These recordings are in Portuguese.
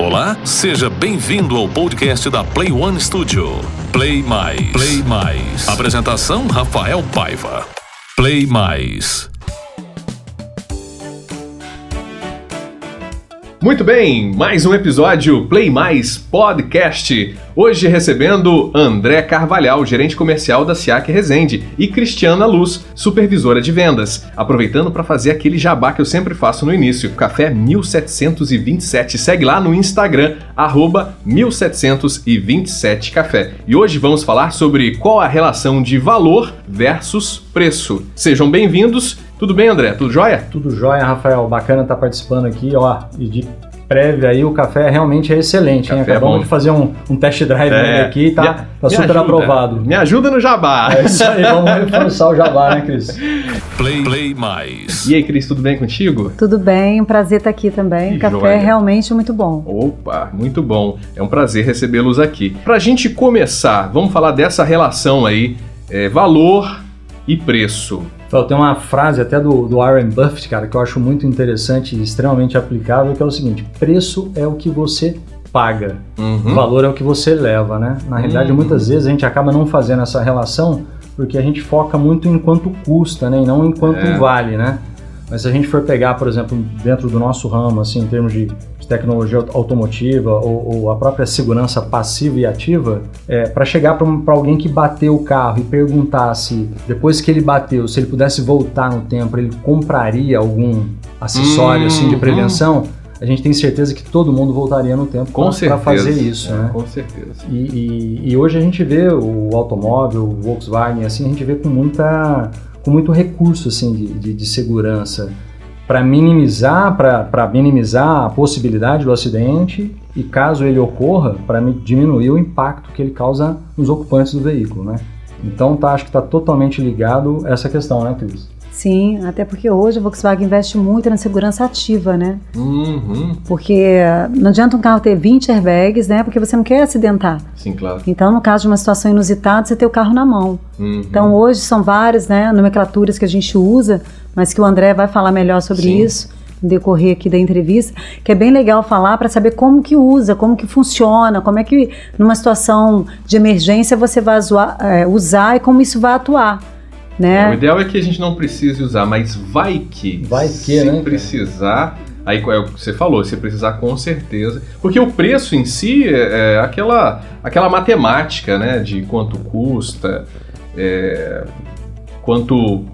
Olá, seja bem-vindo ao podcast da Play One Studio. Play Mais. Play Mais. Apresentação Rafael Paiva. Play Mais. Muito bem, mais um episódio Play Mais Podcast. Hoje recebendo André Carvalhal, gerente comercial da SIAC Resende, e Cristiana Luz, supervisora de vendas. Aproveitando para fazer aquele jabá que eu sempre faço no início, Café 1727. Segue lá no Instagram, arroba 1727café. E hoje vamos falar sobre qual a relação de valor versus preço. Sejam bem-vindos. Tudo bem, André? Tudo jóia? Tudo jóia, Rafael. Bacana estar participando aqui, ó. E de prévia aí, o café realmente é excelente, hein? Café é Acabamos bom. de fazer um, um test drive É. aqui e tá, Me- tá super ajuda. aprovado. Me ajuda no jabá. É isso aí, vamos reforçar o jabá, né, Cris? Play Play Mais. E aí, Cris, tudo bem contigo? Tudo bem, um prazer estar aqui também. Que O café joia. é realmente muito bom. Opa, muito bom. É um prazer recebê-los aqui. Pra gente começar, vamos falar dessa relação aí, é, valor e preço. Tem uma frase até do, do Warren Buffett, cara, que eu acho muito interessante e extremamente aplicável, que é o seguinte: preço é o que você paga, Uhum. valor é o que você leva, né? Na realidade, Uhum. muitas vezes a gente acaba não fazendo essa relação porque a gente foca muito em quanto custa, né? E não em quanto É. vale, né? Mas se a gente for pegar, por exemplo, dentro do nosso ramo, assim, em termos de tecnologia aut- automotiva ou, ou a própria segurança passiva e ativa, é, para chegar para alguém que bateu o carro e perguntar se, depois que ele bateu, se ele pudesse voltar no tempo, ele compraria algum acessório assim, de Uhum. prevenção, a gente tem certeza que todo mundo voltaria no tempo para fazer isso, É, né? Com certeza. E, e- e hoje a gente vê o automóvel, o Volkswagen, assim, a gente vê com muita, com muito recurso assim de, de, de segurança para minimizar, para minimizar a possibilidade do acidente e caso ele ocorra, para diminuir o impacto que ele causa nos ocupantes do veículo, né? Então tá, acho que está totalmente ligado essa questão, né, Cris? Sim, até porque hoje a Volkswagen investe muito na segurança ativa, né? Uhum. Porque não adianta um carro ter 20 airbags, né? Porque você não quer acidentar. Sim, claro. Então, no caso de uma situação inusitada, você tem o carro na mão. Uhum. Então, hoje são várias, né, nomenclaturas que a gente usa, mas que o André vai falar melhor sobre Sim. isso decorrer aqui da entrevista, que é bem legal falar para saber como que usa, como que funciona, como é que numa situação de emergência você vai zoar- é, usar e como isso vai atuar, É, o né? ideal é que a gente não precise usar, mas vai que. Vai que, se né, cara? precisar. Aí é o que você falou, se precisar com certeza. Porque o preço em si é, é aquela, aquela matemática, né? De quanto custa, é, quanto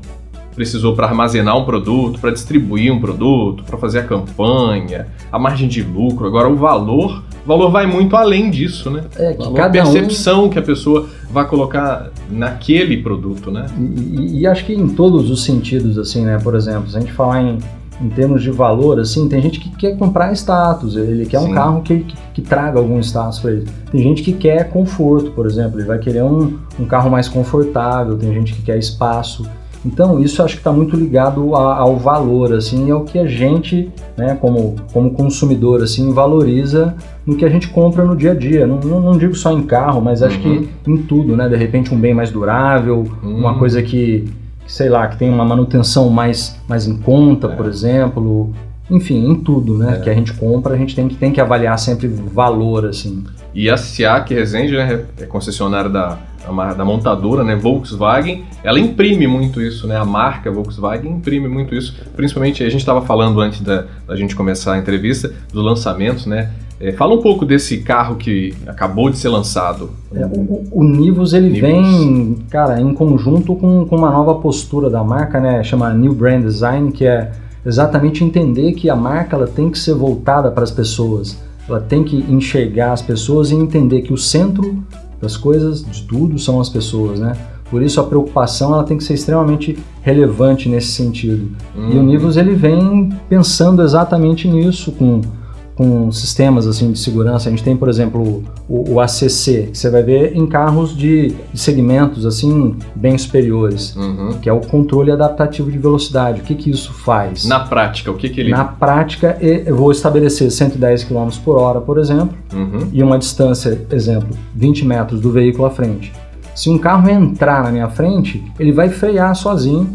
precisou para armazenar um produto, para distribuir um produto, para fazer a campanha, a margem de lucro. Agora o valor, o valor vai muito além disso, né? É que Valor, a cada um percepção que a pessoa vai colocar naquele produto, né? E, e- e acho que em todos os sentidos, assim, né? Por exemplo, se a gente falar em, em termos de valor, assim, tem gente que quer comprar status, ele quer Sim. um carro que, que, que traga algum status para ele. Tem gente que quer conforto, por exemplo, ele vai querer um, um carro mais confortável, tem gente que quer espaço. Então, isso acho que está muito ligado a- ao valor, assim, ao que a gente, né, como, como consumidor, assim, valoriza no que a gente compra no dia a dia. Não, não, não digo só em carro, mas acho Uhum. que em tudo, né? De repente, um bem mais durável, uma Hum. coisa que, que, sei lá, que tem uma manutenção mais, mais em conta, É. por exemplo. Enfim, em tudo, né? É. Que a gente compra, a gente tem que, tem que avaliar sempre valor, assim. E a SIAC Resende, né, é concessionária da, da montadora, né, Volkswagen, ela imprime muito isso, né, a marca Volkswagen imprime muito isso, principalmente, a gente estava falando antes da, da gente começar a entrevista, dos lançamentos, né, É, fala um pouco desse carro que acabou de ser lançado. É, o, o Nivus, ele Nivus. vem, cara, em conjunto com, com uma nova postura da marca, né? Chama New Brand Design, que é exatamente entender que a marca ela tem que ser voltada para as pessoas. Ela tem que enxergar as pessoas e entender que o centro das coisas, de tudo, são as pessoas, né? Por isso a preocupação ela tem que ser extremamente relevante nesse sentido. E o Hum, Nivus ele vem pensando exatamente nisso com com sistemas assim de segurança. A gente tem, por exemplo, o, o ACC, que você vai ver em carros de, de segmentos assim bem superiores, uhum. que é o controle adaptativo de velocidade. O que, que isso faz? Na prática, o que que ele... Na prática, eu vou estabelecer 110 km por hora, por exemplo, Uhum. e uma distância, exemplo, 20 metros do veículo à frente. Se um carro entrar na minha frente, ele vai frear sozinho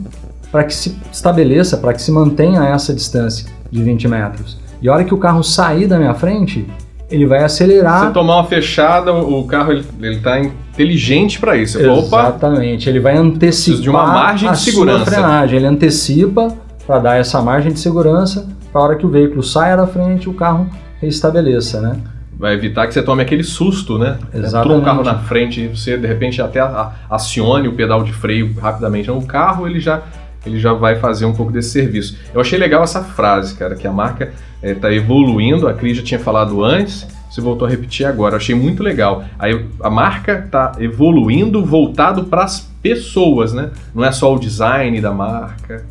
para que se estabeleça, para que se mantenha essa distância de 20 metros. E a hora que o carro sair da minha frente, ele vai acelerar. Se tomar uma fechada, o carro ele, ele tá inteligente para isso. Fala, Opa, Exatamente, ele vai antecipar de uma margem de segurança. frenagem, ele antecipa para dar essa margem de segurança para a hora que o veículo saia da frente, o carro restabeleça, né? vai evitar que você tome aquele susto, né? Entrou um Exatamente. carro na frente e você de repente até acione o pedal de freio rapidamente. O carro ele já ele já vai fazer um pouco desse serviço. Eu achei legal essa frase, cara, que a marca está evoluindo. A Cris já tinha falado antes, você voltou a repetir agora. Eu achei muito legal. Aí a marca está evoluindo voltado para as pessoas, né? Não é só o design da marca,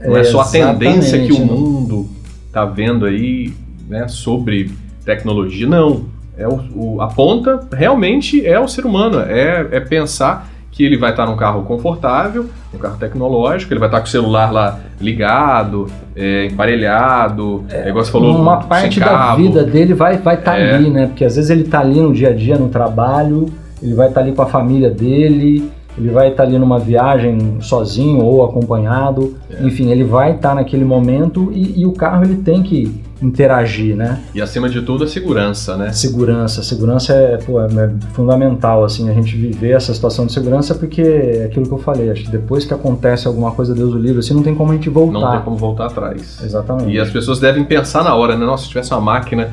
não é, só a tendência que o mundo tá vendo aí, né, sobre tecnologia. Não. É o, o- a ponta realmente é o ser humano. É, é pensar que ele vai estar num carro confortável, um carro tecnológico, ele vai estar com o celular lá ligado, é, emparelhado, é, igual você falou, uma parte da vida dele vai vai estar É. ali, né? Porque às vezes ele está ali no dia a dia, no trabalho, ele vai estar ali com a família dele, ele vai estar ali numa viagem sozinho ou acompanhado, É. enfim, ele vai estar naquele momento e, e o carro ele tem que interagir, né? E acima de tudo a segurança, né? Segurança, segurança é, pô, é fundamental assim a gente viver essa situação de segurança porque é aquilo que eu falei, acho que depois que acontece alguma coisa, Deus o livre, assim não tem como a gente voltar. Não tem como voltar atrás. Exatamente. E as pessoas devem pensar na hora, né? Nossa, se tivesse uma máquina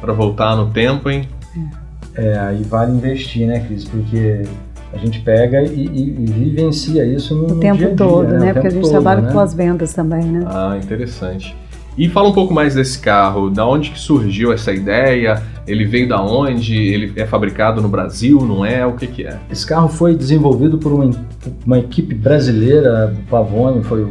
para voltar no tempo, hein? É, aí vale investir, né, Cris? Porque a gente pega e, e- e vivencia isso no, O no tempo dia a dia, todo, né? né? O Porque a gente todo, trabalha né? com as vendas também, né? Ah, interessante. E fala um pouco mais desse carro, da onde que surgiu essa ideia? Ele veio da onde? Ele é fabricado no Brasil, não é? O que que é? Esse carro foi desenvolvido por uma, uma equipe brasileira, o Pavone foi o,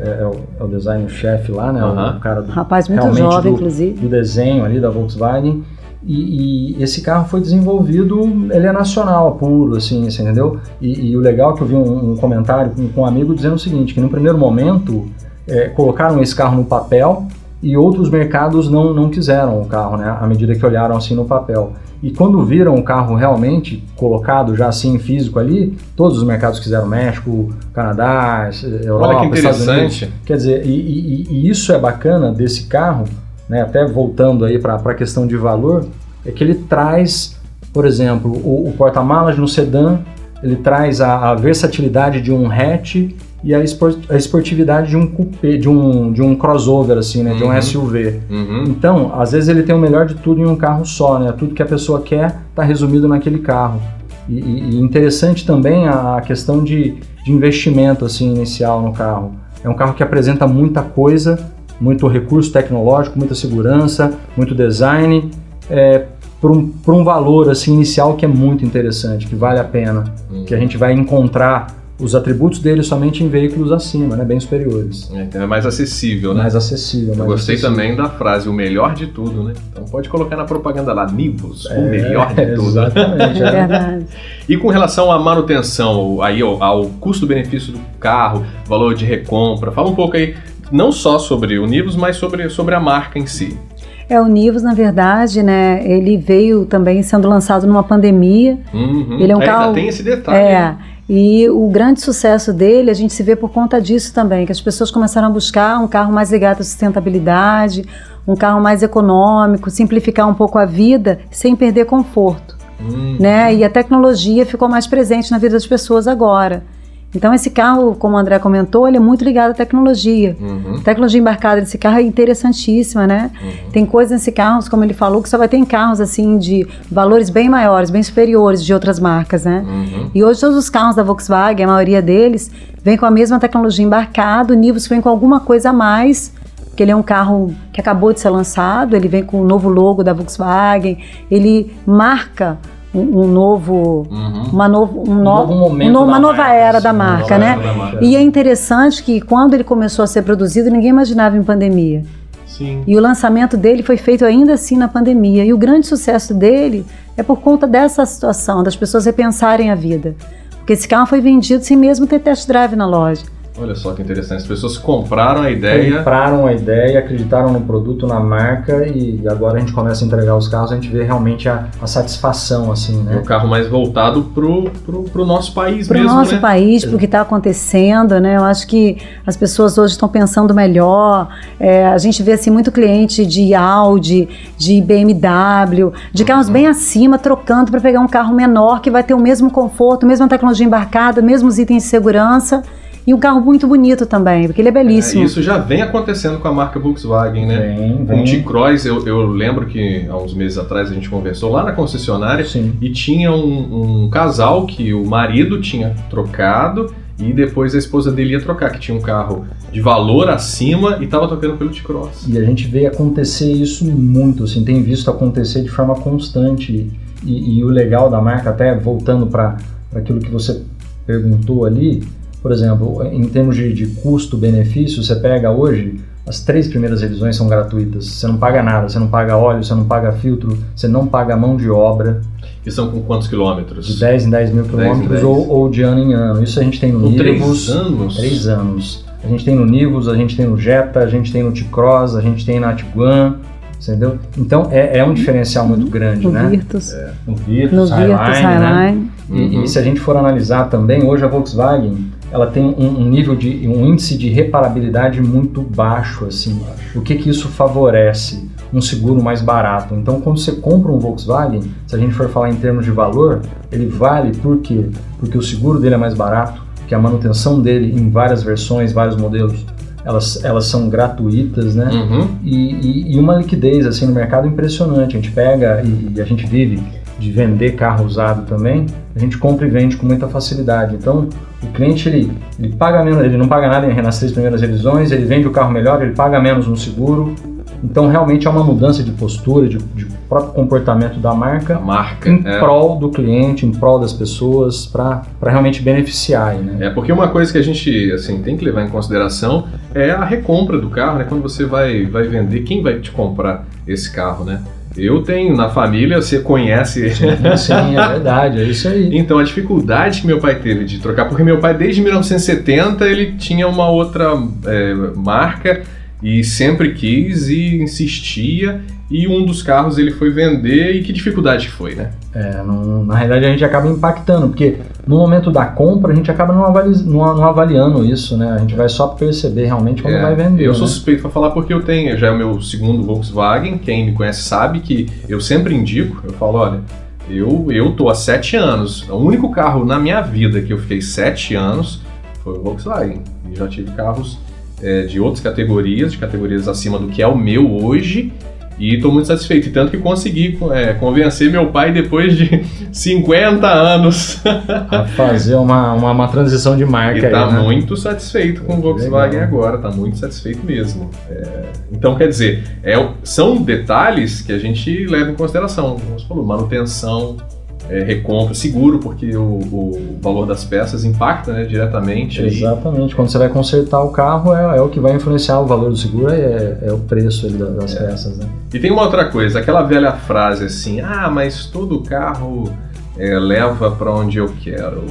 é, é o, é o design-chefe lá, né? O cara do, Rapaz muito Realmente jovem, do- inclusive. do desenho ali da Volkswagen. E, e esse carro foi desenvolvido, ele é nacional, puro, assim, você entendeu? E, e o legal é que eu vi um, um comentário com, com um amigo dizendo o seguinte, que no primeiro momento é, colocaram esse carro no papel e outros mercados não, não quiseram o carro, né? À medida que olharam assim no papel. E quando viram o carro realmente colocado já assim físico ali, todos os mercados quiseram México, Canadá, Europa, Olha que Estados Unidos. interessante. Quer dizer, e, e- e isso é bacana desse carro, né, até voltando aí para a questão de valor, é que ele traz, por exemplo, o, o porta-malas no sedã, ele traz a, a versatilidade de um hatch e a, espor- a esportividade de um coupé, de um, de um crossover, assim, né, de um Uhum. SUV. Uhum. Então, às vezes ele tem o melhor de tudo em um carro só, né? Tudo que a pessoa quer está resumido naquele carro. E, e- interessante também a, a questão de, de investimento assim inicial no carro. É um carro que apresenta muita coisa, muito recurso tecnológico, muita segurança, muito design, é, por, um, por um valor assim inicial que é muito interessante, que vale a pena, Uhum. que a gente vai encontrar os atributos dele somente em veículos acima, né? Bem superiores. É, então é mais acessível, né? Mais acessível. Eu mais gostei acessível. também da frase, o melhor de tudo, né? Então pode colocar na propaganda lá, Nivus, o É, melhor de tudo. Exatamente. É é. verdade. E com relação à manutenção, aí ao, ao custo-benefício do carro, valor de recompra, fala um pouco aí, não só sobre o Nivus, mas sobre, sobre a marca em si. É, o Nivus, na verdade, né, ele veio também sendo lançado numa pandemia. Uhum. Ele é um Ainda carro- tem esse detalhe. É, né? E o grande sucesso dele, a gente se vê por conta disso também, que as pessoas começaram a buscar um carro mais ligado à sustentabilidade, um carro mais econômico, simplificar um pouco a vida sem perder conforto, Hum. né? E a tecnologia ficou mais presente na vida das pessoas agora. Então esse carro, como o André comentou, ele é muito ligado à tecnologia. Uhum. A tecnologia embarcada nesse carro é interessantíssima, né? Uhum. Tem coisas nesse carro, como ele falou, que só vai ter em carros assim de valores bem maiores, bem superiores de outras marcas, né? Uhum. E hoje todos os carros da Volkswagen, a maioria deles, vem com a mesma tecnologia embarcada, o Nivus vem com alguma coisa a mais, porque ele é um carro que acabou de ser lançado, ele vem com o novo logo da Volkswagen, ele marca um, um novo, Uhum. uma novo, um, Um no- novo momento um no- uma nova marca, era assim, da marca, né? da marca. E é interessante que quando ele começou a ser produzido, ninguém imaginava em pandemia. Sim. E o lançamento dele foi feito ainda assim na pandemia. E o grande sucesso dele é por conta dessa situação, das pessoas repensarem a vida. Porque esse carro foi vendido sem mesmo ter test drive na loja. Olha só que interessante, as pessoas compraram a ideia. Compraram a ideia, acreditaram no produto, na marca e agora a gente começa a entregar os carros, a gente vê realmente a, a satisfação, assim, né? Um carro mais voltado pro, pro, pro nosso país pro mesmo, nosso né? país, pro que está acontecendo, né? Eu acho que as pessoas hoje estão pensando melhor. É, a gente vê assim muito cliente de Audi, de BMW, de carros Uhum. bem acima, trocando para pegar um carro menor que vai ter o mesmo conforto, mesma tecnologia embarcada, mesmos itens de segurança. E um carro muito bonito também, porque ele é É, belíssimo. isso já vem acontecendo com a marca Volkswagen, né? Vem, Com o vem. T-Cross, eu, eu lembro que há uns meses atrás a gente conversou lá na concessionária Sim. e tinha um, um casal que o marido tinha trocado e depois a esposa dele ia trocar, que tinha um carro de valor acima e estava trocando pelo T-Cross. E a gente vê acontecer isso muito, assim, tem visto acontecer de forma constante. E, e o legal da marca, até voltando para aquilo que você perguntou ali, por exemplo, em termos de, de custo-benefício, você pega hoje, as três primeiras revisões são gratuitas. Você não paga nada, você não paga óleo, você não paga filtro, você não paga mão de obra, Que são com quantos quilômetros? de 10 em 10 mil 10 quilômetros 10. ou, ou de ano em ano. Isso a gente tem no Com três Nivus. anos? Três anos. A gente tem no Nivus, a gente tem no Jetta, a gente tem no T-Cross, a gente tem na Tiguan, entendeu? Então é, é um diferencial muito grande, no né? Virtus, No Virtus, no Virtus, Highline, né? Highline. E, Uhum. e se a gente for analisar também, hoje a Volkswagen ela tem um, um nível de um índice de reparabilidade muito baixo, assim. O que que isso favorece? Um seguro mais barato. Então, quando você compra um Volkswagen, se a gente for falar em termos de valor, ele vale por quê? Porque o seguro dele é mais barato, que a manutenção dele em várias versões, vários modelos, elas, elas são gratuitas, né? Uhum. e, e- e uma liquidez assim no mercado impressionante. A gente pega e, e a gente vive de vender carro usado também, a gente compra e vende com muita facilidade. Então, o cliente ele, ele paga menos, ele não paga nada nas três primeiras revisões, ele vende o carro melhor, ele paga menos no seguro. Então, realmente é uma mudança de postura, de, de próprio comportamento da marca marca. em é. prol do cliente, em prol das pessoas, para realmente beneficiar, né? É, porque uma coisa que a gente assim, tem que levar em consideração é a recompra do carro, né? Quando você vai, vai vender, quem vai te comprar esse carro, né? Eu tenho na família, você conhece. Sim, é verdade, é isso aí. Então, a dificuldade que meu pai teve de trocar, porque meu pai desde 1970 ele tinha uma outra é, marca e sempre quis e insistia e um dos carros ele foi vender e que dificuldade foi, né? É, não- na realidade a gente acaba impactando, porque no momento da compra a gente acaba não, avali- não- não avaliando isso, né? A gente vai só perceber realmente quando É, vai vender. Eu sou né? suspeito para falar porque eu tenho, já é o meu segundo Volkswagen, quem me conhece sabe que eu sempre indico, eu falo, olha, eu, eu tô há sete anos, o único carro na minha vida que eu fiquei sete anos foi o Volkswagen. E já tive carros é, de outras categorias, de categorias acima do que é o meu hoje, e estou muito satisfeito. E tanto que consegui é, convencer meu pai depois de 50 anos. A fazer uma, uma, uma transição de marca E tá aí, né? muito satisfeito com o Volkswagen legal. agora, tá muito satisfeito mesmo. É, então, quer dizer, é, são detalhes que a gente leva em consideração. Como você falou, manutenção, é, recompra, seguro, porque o, o valor das peças impacta né, diretamente. Exatamente. Quando você vai consertar o carro, é, é o que vai influenciar o valor do seguro, é, é o preço das peças, né? E tem uma outra coisa, aquela velha frase assim, ah, mas todo carro é, leva para onde eu quero.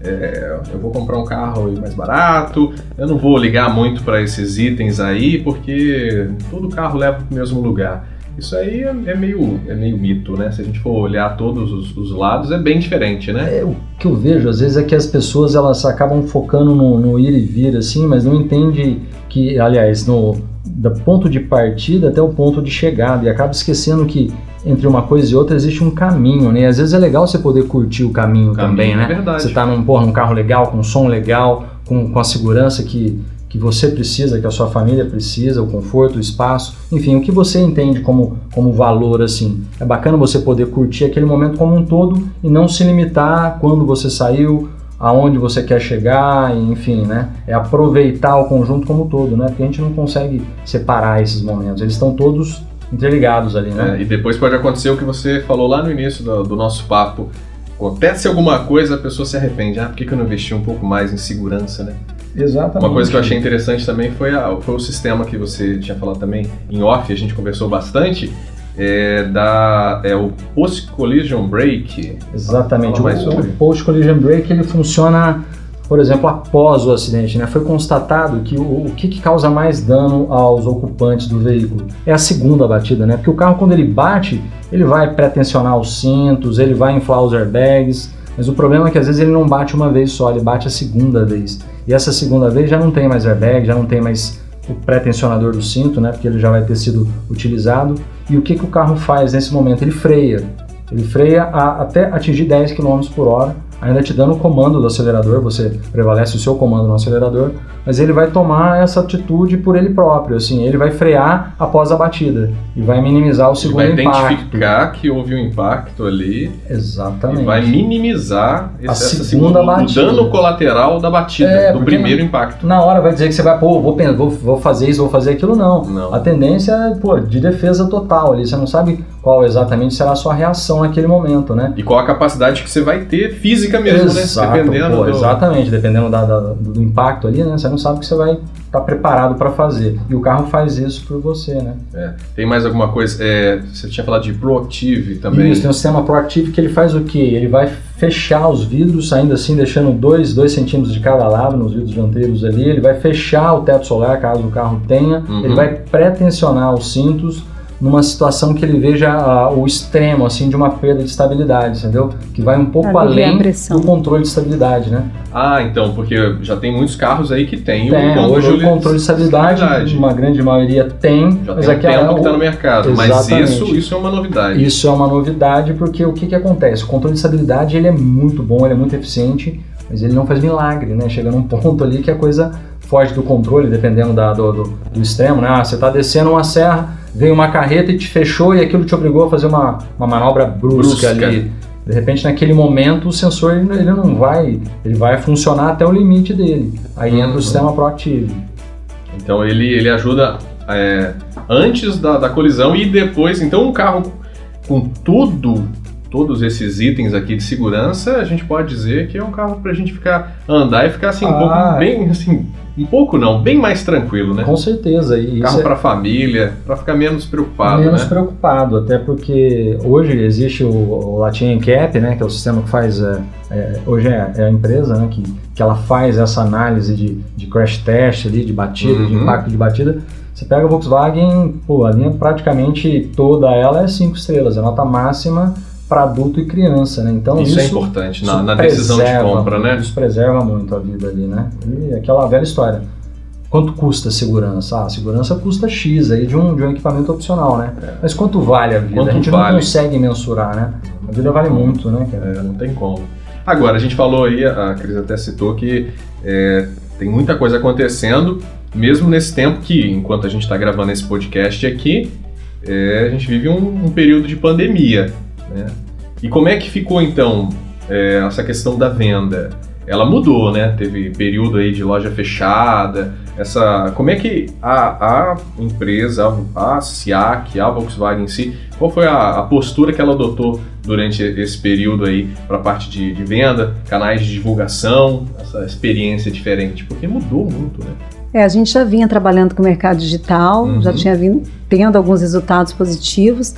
É, eu vou comprar um carro mais barato, eu não vou ligar muito para esses itens aí, porque todo carro leva para o mesmo lugar. Isso aí é, é meio, é meio mito, né? Se a gente for olhar todos os, os lados, é bem diferente, né? É, o que eu vejo às vezes é que as pessoas elas acabam focando no, no ir e vir assim, mas não entende que, aliás, no do ponto de partida até o ponto de chegada e acaba esquecendo que entre uma coisa e outra existe um caminho, né? Às vezes é legal você poder curtir o caminho, O caminho, também, né? é verdade. Você tá num, porra, num carro legal, com um som legal, com, com a segurança que, que você precisa, que a sua família precisa, o conforto, o espaço, enfim, o que você entende como, como valor, assim. É bacana você poder curtir aquele momento como um todo e não se limitar quando você saiu, aonde você quer chegar, enfim, né? É aproveitar o conjunto como um todo, né? Porque a gente não consegue separar esses momentos, eles estão todos interligados ali, né? É, e depois pode acontecer o que você falou lá no início do, do nosso papo. Acontece alguma coisa, a pessoa se arrepende. Ah, por que, que eu não investi um pouco mais em segurança, né? Exatamente. Uma coisa que eu achei interessante também foi, a- foi o sistema que você tinha falado também em off, a gente conversou bastante, é, da, é o Post Collision Brake. Exatamente. O, o Post Collision Brake ele funciona por exemplo, após o acidente, né, foi constatado que o, o que, que, causa mais dano aos ocupantes do veículo é a segunda batida, né? Porque o carro quando ele bate, ele vai pré-tensionar os cintos, ele vai inflar os airbags, mas o problema é que às vezes ele não bate uma vez só, ele bate a segunda vez. E essa segunda vez já não tem mais airbag, já não tem mais o pré-tensionador do cinto, né? Porque ele já vai ter sido utilizado. E o que, que o carro faz nesse momento? Ele freia. Ele freia a, até atingir 10 km por hora ainda te dando o comando do acelerador, você prevalece o seu comando no acelerador, mas ele vai tomar essa atitude por ele próprio, assim, ele vai frear após a batida e vai minimizar o segundo impacto. impacto. Vai identificar que houve um impacto ali. Exatamente. E vai minimizar esse, a segunda, segunda batida. o dano colateral da batida, é, do primeiro impacto. Na hora vai dizer que você vai, pô, vou, vou, vou fazer isso, vou fazer aquilo, não. não. A tendência é, pô, de defesa total ali, você não sabe qual exatamente será a sua reação naquele momento, né? E qual a capacidade que você vai ter física mesmo, né? Exato, né? Dependendo pô, do... Exatamente, dependendo da, da, do impacto ali, né? Você não sabe o que você vai estar tá preparado para fazer. E o carro faz isso por você, né? É. Tem mais alguma coisa? É, você tinha falado de Proactive também. Isso, tem um sistema Proactive que ele faz o quê? Ele vai fechar os vidros, ainda assim deixando 2 centímetros de cada lado nos vidros dianteiros ali. Ele vai fechar o teto solar, caso o carro tenha. Uhum. Ele vai pré-tensionar os cintos numa situação que ele veja uh, o extremo assim de uma perda de estabilidade, entendeu? Que vai um pouco além do controle de estabilidade, né? Ah, então, porque já tem muitos carros aí que tem, tem o controle hoje o controle de estabilidade, estabilidade, uma grande maioria tem, já mas tem um tempo é, que está no mercado, exatamente. mas isso, isso é uma novidade. Isso é uma novidade porque o que, que acontece? O controle de estabilidade ele é muito bom, ele é muito eficiente, mas ele não faz milagre, né? Chega num ponto ali que a coisa foge do controle, dependendo da, do, do, do, extremo, né? Ah, você está descendo uma serra, veio uma carreta e te fechou e aquilo te obrigou a fazer uma, uma manobra brusca, brusca. ali. De repente, naquele momento, o sensor ele, não vai, ele vai funcionar até o limite dele. Aí uhum. entra o sistema proativo. Então ele, ele ajuda é, antes da, da colisão e depois. Então um carro com tudo todos esses itens aqui de segurança, a gente pode dizer que é um carro para a gente ficar andar e ficar assim um ah, pouco bem assim um pouco não, bem mais tranquilo, né? Com certeza. E Carro é... para família, para ficar menos preocupado, Menos né? preocupado, até porque hoje existe o, o Latin Cap, né, que é o sistema que faz, é, é, hoje é, é, a empresa, né, que, que ela faz essa análise de, de crash test ali, de batida, uhum. de impacto de batida. Você pega a Volkswagen, pô, a linha praticamente toda ela é cinco estrelas, é nota máxima para adulto e criança, né? Então isso, é isso é importante na, na decisão de compra, né? Isso preserva muito a vida ali, né? E aquela velha história. Quanto custa a segurança? Ah, a segurança custa X aí de um, de um equipamento opcional, né? É. Mas quanto vale a vida? Quanto a gente vale? não consegue mensurar, né? A vida vale muito, né? É, não tem como. Agora, a gente falou aí, a Cris até citou que é, tem muita coisa acontecendo, mesmo nesse tempo que, enquanto a gente está gravando esse podcast aqui, é, a gente vive um, um período de pandemia. Né? E como é que ficou então é, essa questão da venda? Ela mudou, né? Teve período aí de loja fechada. Essa, como é que a, a empresa, a, a SIAC, a Volkswagen em si, qual foi a, a postura que ela adotou durante esse período aí para a parte de, de venda, canais de divulgação, essa experiência diferente? Porque mudou muito, né? É, a gente já vinha trabalhando com o mercado digital, uhum. já tinha vindo tendo alguns resultados positivos.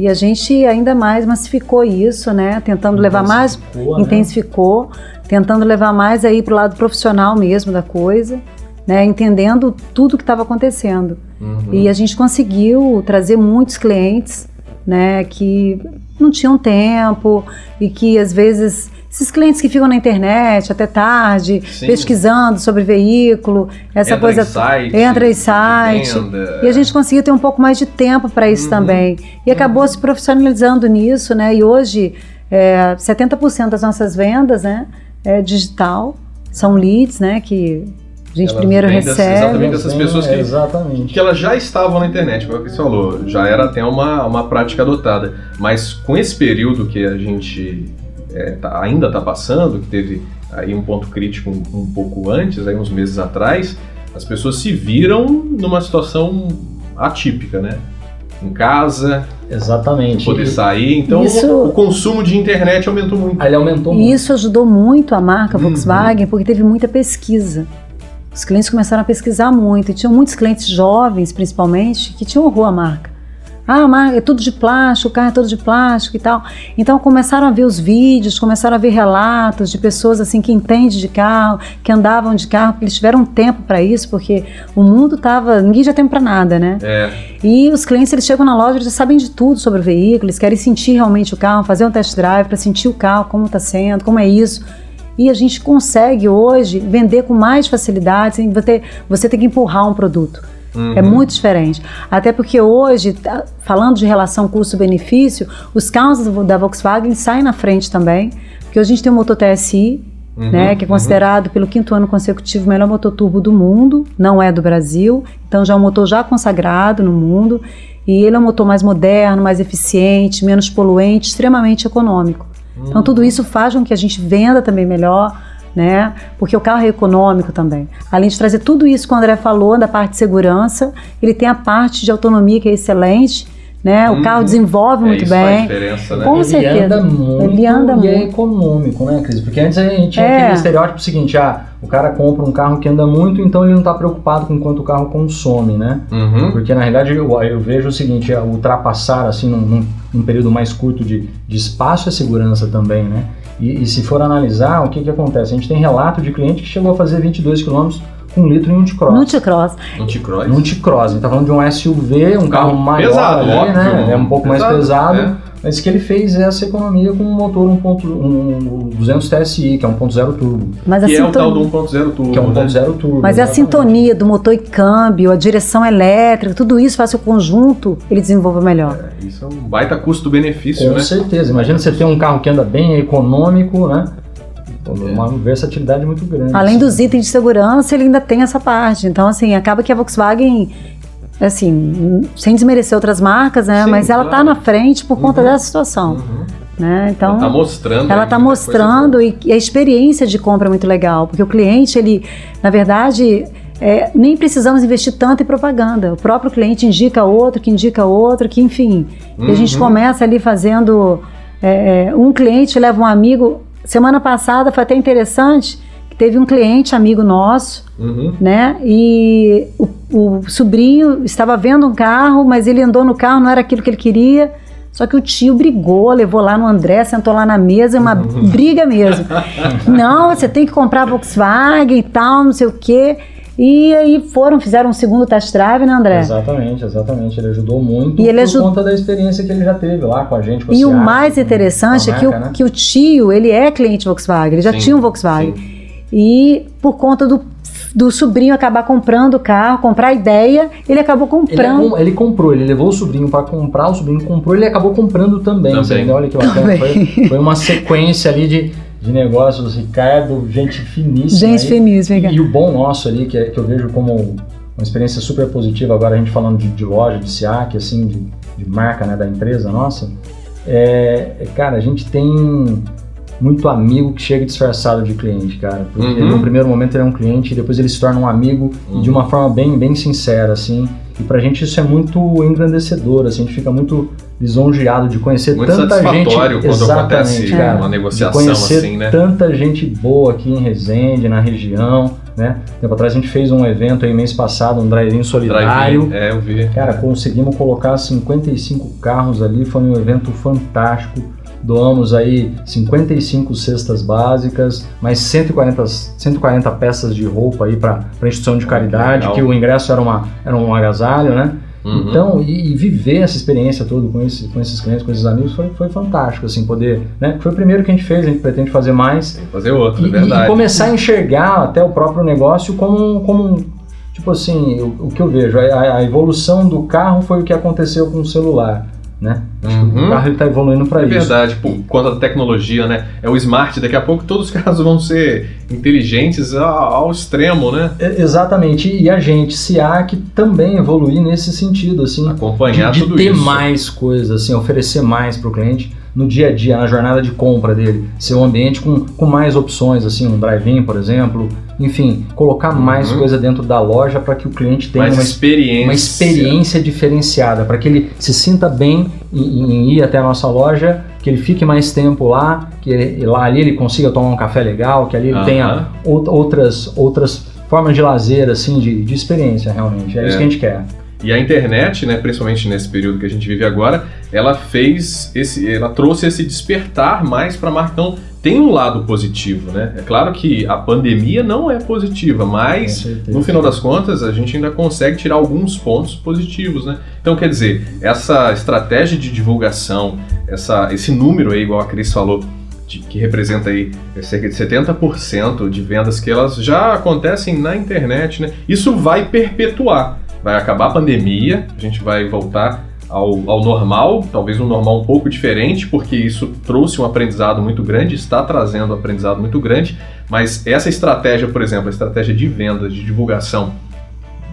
E a gente ainda mais massificou isso, né? Tentando levar mais, né? intensificou, tentando levar mais aí para o lado profissional mesmo da coisa, né? Entendendo tudo que estava acontecendo. Uhum. E a gente conseguiu trazer muitos clientes, né? Que não tinham tempo e que às vezes esses clientes que ficam na internet até tarde, Sim. pesquisando sobre veículo, essa entra coisa. Em site, entra em site. E a gente conseguiu ter um pouco mais de tempo para isso uhum. também. E acabou uhum. se profissionalizando nisso, né? E hoje, é, 70% das nossas vendas né, é digital, são leads, né? Que a gente elas primeiro recebe. Exatamente dessas pessoas que, exatamente. que elas já estavam na internet, como você falou, já era até uma, uma prática adotada. Mas com esse período que a gente é, tá, ainda está passando, que teve aí um ponto crítico um, um, pouco antes, aí uns meses atrás, as pessoas se viram numa situação atípica, né? Em casa, Exatamente. poder sair. Então isso, o consumo de internet aumentou muito. Ele aumentou muito. E isso ajudou muito a marca uhum. Volkswagen, porque teve muita pesquisa. Os clientes começaram a pesquisar muito. E tinham muitos clientes jovens, principalmente, que tinham horror à marca. Ah, mas é tudo de plástico, o carro é todo de plástico e tal. Então começaram a ver os vídeos, começaram a ver relatos de pessoas assim que entendem de carro, que andavam de carro, eles tiveram tempo para isso, porque o mundo tava, ninguém já tem para nada, né? É. E os clientes eles chegam na loja, eles já sabem de tudo sobre o veículo, eles querem sentir realmente o carro, fazer um test drive para sentir o carro, como está sendo, como é isso. E a gente consegue hoje vender com mais facilidade, sem você, você ter que empurrar um produto. Uhum. É muito diferente. Até porque hoje, tá- falando de relação custo-benefício, os carros da Volkswagen saem na frente também. Porque hoje a gente tem o motor TSI, Uhum, né, que é considerado pelo quinto ano consecutivo o melhor motor turbo do mundo, não é do Brasil. Então já é um motor já consagrado no mundo. E ele é um motor mais moderno, mais eficiente, menos poluente, extremamente econômico. Então tudo isso faz com que a gente venda também melhor, né? Porque o carro é econômico também. Além de trazer tudo isso que o André falou da parte de segurança, ele tem a parte de autonomia que é excelente, né? O carro Uhum. desenvolve É, muito isso faz bem. diferença, né? Com ele certeza. anda muito Ele anda e é muito. econômico, né, Cris? Porque antes a gente tinha É. aquele estereótipo seguinte, ah, o cara compra um carro que anda muito, então ele não está preocupado com quanto o carro consome, né? Uhum. Porque na realidade eu, eu vejo o seguinte, é, ultrapassar assim num, num- num período mais curto de, de espaço é segurança também, né? E, e se for analisar, o que que acontece? A gente tem relato de cliente que chegou a fazer 22 km com um litro em um T-Cross. No T-Cross. Um T-Cross. Num T-Cross, a gente tá falando de um SUV, um carro maior pesado, ali, óbvio, né? É um pouco mais pesado. é. Mas que ele fez essa economia com um motor 1.200 um 200 TSI, que é 1.0 turbo. Mas a Que é o sintonia- tal do 1.0 turbo, Que é né? 1.0 turbo. Mas é a exatamente. sintonia do motor e câmbio, a direção elétrica, tudo isso faz que o conjunto ele desenvolva melhor. É, Isso é um baita custo-benefício, Com né? certeza. Imagina você ter um carro que anda bem, é econômico, né? É. Uma versatilidade muito grande. Além dos itens de segurança, ele ainda tem essa parte. Então, assim, acaba que a Volkswagen, assim, sem desmerecer outras marcas, né? Sim, mas ela tá claro. na frente por conta Uhum. dessa situação, Uhum. né? Então, ela tá mostrando. ela muita mostrando e, a experiência de compra é muito legal, porque o cliente, ele, na verdade, é, nem precisamos investir tanto em propaganda. O próprio cliente indica outro, que indica outro, que enfim. E a gente Uhum. começa ali fazendo. é, é, um cliente leva um amigo. Semana passada foi até interessante teve um cliente amigo nosso. Uhum. né? E o, o sobrinho estava vendo um carro, mas ele andou no carro, não era aquilo que ele queria. Só que o tio brigou, levou lá no André, sentou lá na mesa, uma briga mesmo. não, você tem que comprar Volkswagen e tal, não sei o quê. E aí foram, fizeram um segundo test drive, né, André? Exatamente, exatamente. Ele ajudou muito E ele por aju- conta da experiência que ele já teve lá com a gente. Com E o Seat, mais interessante é que o, né? que o tio, ele é cliente Volkswagen, ele já Sim, tinha um Volkswagen. sim. E por conta do, do sobrinho acabar comprando o carro, comprar a ideia, ele acabou Ele, comprando. com- ele comprou, ele levou o sobrinho para comprar, o sobrinho comprou, ele acabou comprando também. Também. Olha que bacana. Foi, foi uma sequência ali de, de negócios. Ricardo, gente finíssima. Gente aí. finíssima, E, e o bom nosso ali, que, é- que eu vejo como uma experiência super positiva, agora a gente falando de, de loja, de SIAC, assim, de, de marca né, da empresa nossa, é, é, cara, a gente tem muito amigo que chega disfarçado de cliente, cara. Porque Uhum. no primeiro momento ele é um cliente, e depois ele se torna um amigo e de Uhum. uma forma bem, bem sincera, assim. E pra gente isso é muito engrandecedor, assim, a gente fica muito lisonjeado de conhecer Muito tanta gente. satisfatório quando Exatamente, acontece cara. uma de negociação conhecer assim, né? tanta gente boa aqui em Resende, na região, né? Tempo atrás a gente fez um evento aí mês passado, um drive-in solidário. Drive-in, É, eu vi. Cara, conseguimos colocar 55 carros ali, foi um evento fantástico. Doamos aí 55 cestas básicas, mais 140, 140 peças de roupa aí para instituição de caridade, legal. que o ingresso era, uma, era um agasalho, né? Uhum. Então, e, e viver essa experiência toda com, esse, com esses clientes, com esses amigos, foi, foi fantástico, assim, poder, né? Foi o primeiro que a gente fez, a gente pretende fazer mais, Tem que fazer outro, e, é verdade. e começar a enxergar até o próprio negócio como, um- como um- tipo assim, o, o que eu vejo, a, a evolução do carro foi o que aconteceu com o celular, né? Que Uhum. o carro está evoluindo para É isso. verdade, por conta da tecnologia, né? É o smart, daqui a pouco todos os carros vão ser inteligentes ao, extremo, né? E- Exatamente, e a gente, SIAC, também evoluir nesse sentido, assim, Acompanhar de, de tudo ter isso. mais coisas, assim, oferecer mais para o cliente no dia a dia, na jornada de compra dele, ser um ambiente com, com mais opções, assim, um drive-in, por exemplo, enfim, colocar mais Uhum. coisa dentro da loja para que o cliente tenha Mais uma, experiência. uma experiência diferenciada, para que ele se sinta bem em, em ir até a nossa loja, que ele fique mais tempo lá, que ele- lá ali ele consiga tomar um café legal, que ali ele Aham. tenha out- outras, outras formas de lazer, assim, de, de experiência realmente. É, É. isso que a gente quer. E a internet, né, principalmente nesse período que a gente vive agora, ela fez esse, ela trouxe esse despertar mais para a marca. Então, tem um lado positivo, né? É claro que a pandemia não é positiva, mas no final das contas a gente ainda consegue tirar alguns pontos positivos, né? Então, quer dizer, essa estratégia de divulgação, essa, esse número aí, igual a Cris falou, de, que representa aí cerca de 70% de vendas que elas já acontecem na internet, né? Isso vai perpetuar vai acabar a pandemia, a gente vai voltar ao, ao, normal, talvez um normal um pouco diferente, porque isso trouxe um aprendizado muito grande, está trazendo um aprendizado muito grande, mas essa estratégia, por exemplo, a estratégia de venda, de divulgação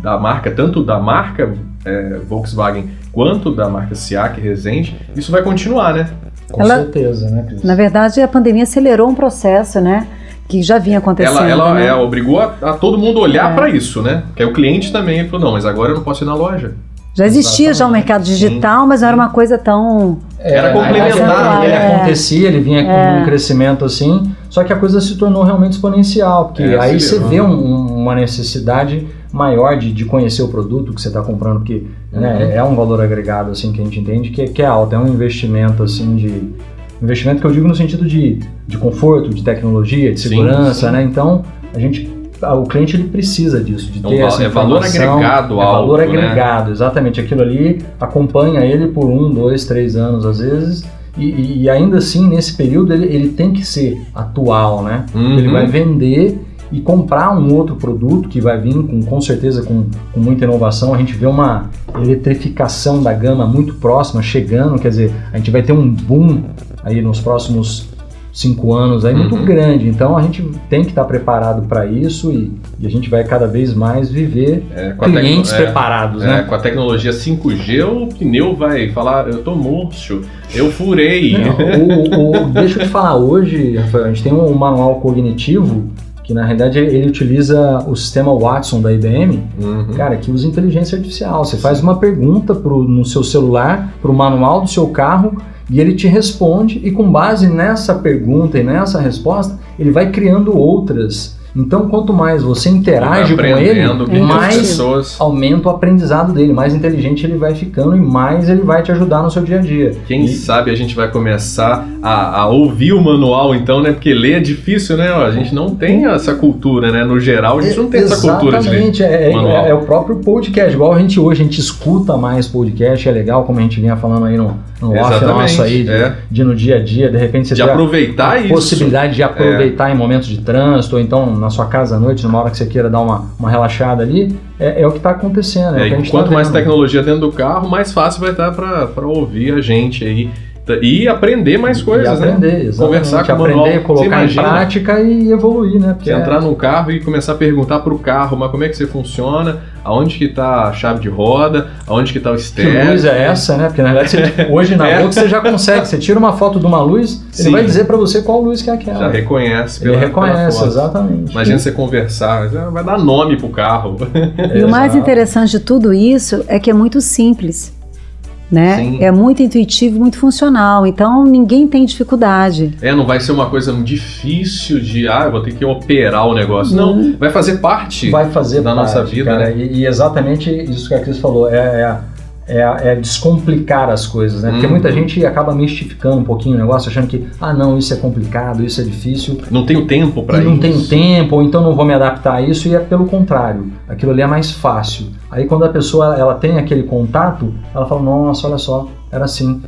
da marca, tanto da marca é, Volkswagen quanto da marca Siak Resende, isso vai continuar, né? Com Ela, certeza, né, Cris? Na verdade, a pandemia acelerou um processo, né? Que já vinha acontecendo. Ela, ela né? é, obrigou a, a, todo mundo olhar é. para isso, né? Que o cliente também falou, não, mas agora eu não posso ir na loja. Já existia Exatamente. já o mercado digital, Sim. mas não era uma coisa tão. É, era complementar. Ele é. acontecia, ele vinha com é. um crescimento assim, só que a coisa se tornou realmente exponencial, porque é, aí você vê um, uma necessidade maior de, de conhecer o produto que você está comprando, porque né, uhum. é um valor agregado assim que a gente entende que, que é alto, é um investimento assim de Investimento que eu digo no sentido de, de conforto, de tecnologia, de segurança, sim, sim. né? Então, a gente o cliente ele precisa disso, de é ter então, essa é valor agregado, é valor né? agregado, né? exatamente. Aquilo ali acompanha ele por um, dois, três anos às vezes. E, e ainda assim, nesse período, ele, ele tem que ser atual, né? Uhum. Ele vai vender e comprar um outro produto que vai vir com, com certeza com, com muita inovação. A gente vê uma eletrificação da gama muito próxima chegando, quer dizer, a gente vai ter um boom aí nos próximos cinco anos aí muito uhum. grande. Então a gente tem que estar preparado para isso e, e, a gente vai cada vez mais viver é, clientes tecno, é, preparados, é, né? Com a tecnologia 5G, o pneu vai falar, eu tô murcho, eu furei. Não, o, o, deixa eu te falar, hoje, Rafael, a gente tem um manual cognitivo que na realidade ele utiliza o sistema Watson da IBM, uhum. cara, que usa inteligência artificial. Você faz uma pergunta pro, no seu celular, para o manual do seu carro, e ele te responde, e com base nessa pergunta e nessa resposta, ele vai criando outras então, quanto mais você interage com ele, mais pessoas. aumenta o aprendizado dele, mais inteligente ele vai ficando e mais ele vai te ajudar no seu dia a dia. Quem e... sabe a gente vai começar a, a, ouvir o manual, então, né? Porque ler é difícil, né? A gente não tem essa cultura, né? No geral, a gente não tem essa cultura de ler. Exatamente, é, é, é, o próprio podcast. Igual a gente hoje, a gente escuta mais podcast, é legal, como a gente vinha falando aí no, no off nosso aí, de, é. de, no dia a dia, de repente você de aproveitar a, a isso. possibilidade de aproveitar é. em momentos de trânsito, ou então na sua casa à noite, numa hora que você queira dar uma, uma relaxada ali, é, é o que está acontecendo. É, é quanto tá mais tecnologia dentro do carro, mais fácil vai estar para ouvir a gente aí e aprender mais coisas, e aprender, né? Exatamente. Conversar com aprender, manual. colocar em prática e evoluir, né? Porque você é... entrar num carro e começar a perguntar para o carro, mas como é que você funciona, aonde que está a chave de roda, aonde que está o estéreo. Que luz é essa, né? Porque na verdade você, hoje na é. boca você já consegue, você tira uma foto de uma luz, Sim. ele vai dizer para você qual luz que é aquela. Já reconhece pela Ele reconhece, pela exatamente. Imagina você conversar, vai dar nome pro carro. E o mais interessante de tudo isso é que é muito simples né? Sim. É muito intuitivo, muito funcional. Então ninguém tem dificuldade. É, não vai ser uma coisa difícil de, ah, eu vou ter que operar o negócio. Não, uhum. vai fazer parte. Vai fazer da parte, nossa vida, cara, né? E, e, exatamente isso que a Cris falou é, é é, é, descomplicar as coisas, né? Porque uhum. muita gente acaba mistificando um pouquinho o negócio, achando que, ah, não, isso é complicado, isso é difícil. Não tenho tempo para isso. Não tenho tempo, ou então não vou me adaptar a isso, e é pelo contrário. Aquilo ali é mais fácil. Aí quando a pessoa ela tem aquele contato, ela fala, nossa, olha só, era assim.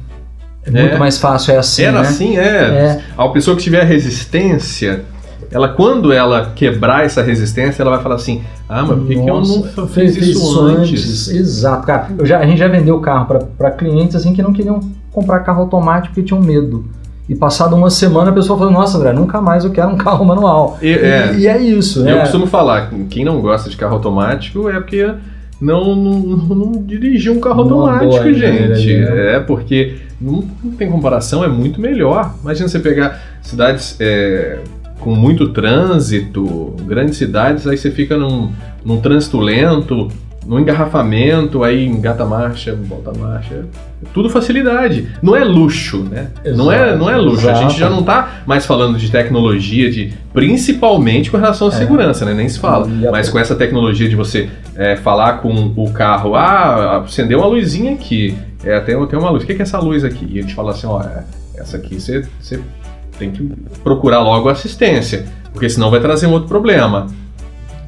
É, é. muito mais fácil, é assim. Era né? assim, é. é. A pessoa que tiver resistência ela quando ela quebrar essa resistência, ela vai falar assim: ah, mas por que, que eu não fiz isso antes? antes? Exato, cara. Já, a gente já vendeu carro para clientes assim que não queriam comprar carro automático porque tinham medo. E passado uma semana a pessoa falou: Nossa, André, nunca mais eu quero um carro manual. E é, e, e é isso, né? Eu costumo falar: quem não gosta de carro automático é porque não, não, não dirigiu um carro não automático, gente. Né? É, porque não, não, tem comparação, é muito melhor. Imagina você pegar cidades. É, com muito trânsito, grandes cidades, aí você fica num, num trânsito lento, no engarrafamento, aí engata marcha, volta marcha. Tudo facilidade. Não é luxo, né? Não é, não é luxo. A gente já não está mais falando de tecnologia, de principalmente com relação à É. segurança, né? Nem se fala. Mas com essa tecnologia de você é, falar com o carro, ah, acendeu uma luzinha aqui. É, tem, tem uma luz. O que que é essa luz aqui? E ele te fala assim, ó, é, essa aqui você, você tem que procurar logo assistência, porque senão vai trazer um outro problema.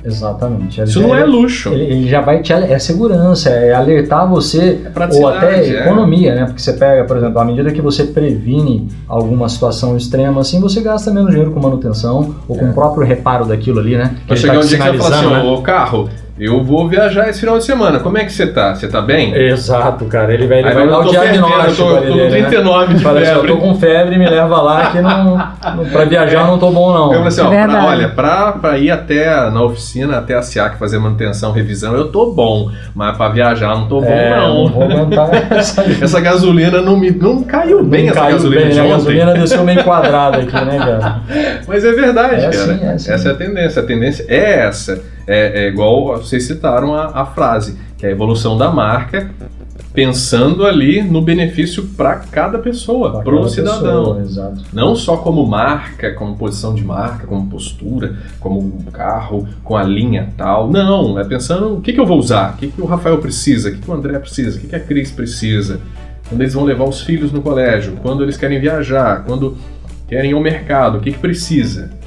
Exatamente. Ele Isso já- não é luxo. Ele, ele já vai te. É segurança, é alertar você. É ou até é. economia, né? Porque você pega, por exemplo, à medida que você previne alguma situação extrema, assim, você gasta menos dinheiro com manutenção ou com É. o próprio reparo daquilo ali, né? Vai chegar tá um dia que você assim, sinalizando, ô carro, eu vou viajar esse final de semana, como é que você tá? Você tá bem? Exato, cara. Ele vai, ele Aí vai eu dar o fervendo, diagnóstico eu tô, com dele, né? 39 de Fala assim, eu febre. tô com febre, me leva lá que não, não pra viajar eu não tô bom não. Eu falei assim, ó, É pra- verdade. olha, pra, pra ir até na oficina, até a SIAC fazer manutenção, revisão, eu tô bom, mas pra viajar não tô bom É, não. não vou aguentar essa. Essa gasolina não me não caiu bem Não essa caiu gasolina bem, de né? A ontem. gasolina desceu meio quadrada aqui, né, cara? Mas é verdade, É cara. assim, é assim. Essa é a tendência. A tendência é essa. É, é igual vocês citaram a, a frase, que é a evolução da marca, pensando ali no benefício para cada pessoa, para o cidadão. pessoa. Não só como marca, como posição de marca, como postura, como um carro, com a linha tal. Não, é pensando o que, que eu vou usar, o que, que o Rafael precisa, o que, que o André precisa, o que, que a Cris precisa. Quando eles vão levar os filhos no colégio, quando eles querem viajar, quando querem ir ao mercado, o que, que precisa.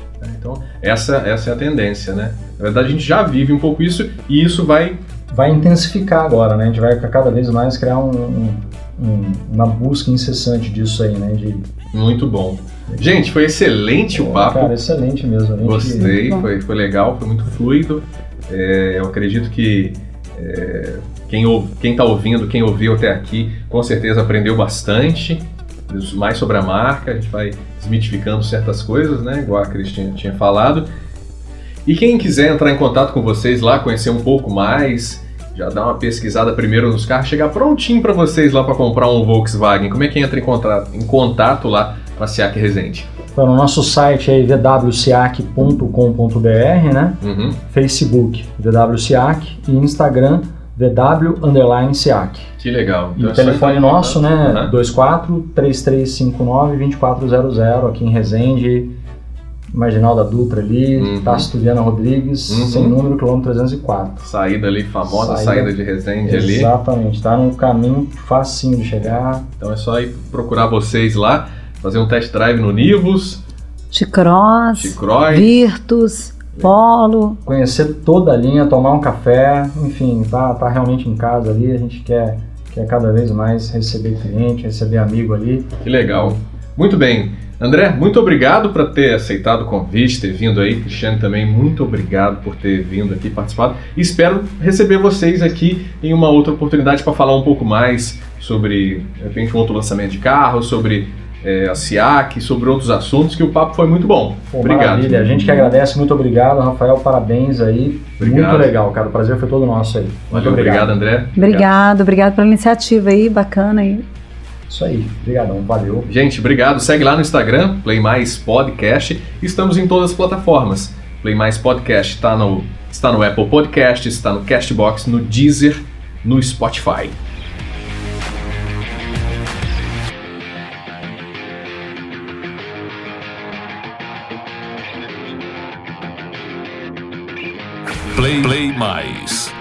Então, essa, essa é a tendência, né? Na verdade, a gente já vive um pouco isso e isso vai Vai intensificar agora, né? A gente vai cada vez mais criar um, um- um- uma busca incessante disso aí, né? De, muito bom. Gente, foi excelente o papo. Cara, excelente mesmo. Gostei, foi, foi legal, foi muito fluido. É, eu acredito que é, quem, ou- quem tá ouvindo, quem ouviu até aqui, com certeza aprendeu bastante mais sobre a marca. A gente vai desmitificando certas coisas, né? Igual a Cristina tinha falado. E quem quiser entrar em contato com vocês lá, conhecer um pouco mais, já dar uma pesquisada primeiro nos carros, chegar prontinho para vocês lá para comprar um Volkswagen. Como é que entra em contato, em contato lá para a Resende? Então, no nosso site aí, www.siac.com.br, né? Uhum. Facebook, www.siac e Instagram, ww underline siac. Que legal. E Então o é só telefone em nosso, né? Aham. 24 3359 2400 aqui em Resende, Marginal da Dutra ali, Uhum. Rodrigues, Uhum. sem número, quilômetro 304. Saída ali, famosa Saída- saída, de Resende ali. Exatamente, tá num caminho facinho de chegar. Então é só ir procurar vocês lá, fazer um test drive no Nivus, T-Cross, Chicroy. Virtus, Polo. Conhecer toda a linha, tomar um café, enfim, tá, tá realmente em casa ali, a gente quer, quer cada vez mais receber cliente, receber amigo ali. Que legal. Muito bem. André, muito obrigado por ter aceitado o convite, ter vindo aí. Cristiane também, muito obrigado por ter vindo aqui participado. E espero receber vocês aqui em uma outra oportunidade para falar um pouco mais sobre, de repente, um outro lançamento de carro, sobre eh, a SIAC, sobre outros assuntos, que o papo foi muito bom. Pô, obrigado. Maravilha, a gente que agradece, muito obrigado, Rafael, parabéns aí. Obrigado. Muito legal, cara, o prazer foi todo nosso aí. Muito Valeu, obrigado, André. Obrigado, obrigado pela iniciativa aí, bacana aí. Isso aí, obrigadão, valeu. Gente, obrigado. Segue lá no Instagram, Play Mais Podcast. Estamos em todas as plataformas. Play Mais Podcast está no, está no Apple Podcast, está no Castbox, no Deezer, no Spotify. Play, Play Mais.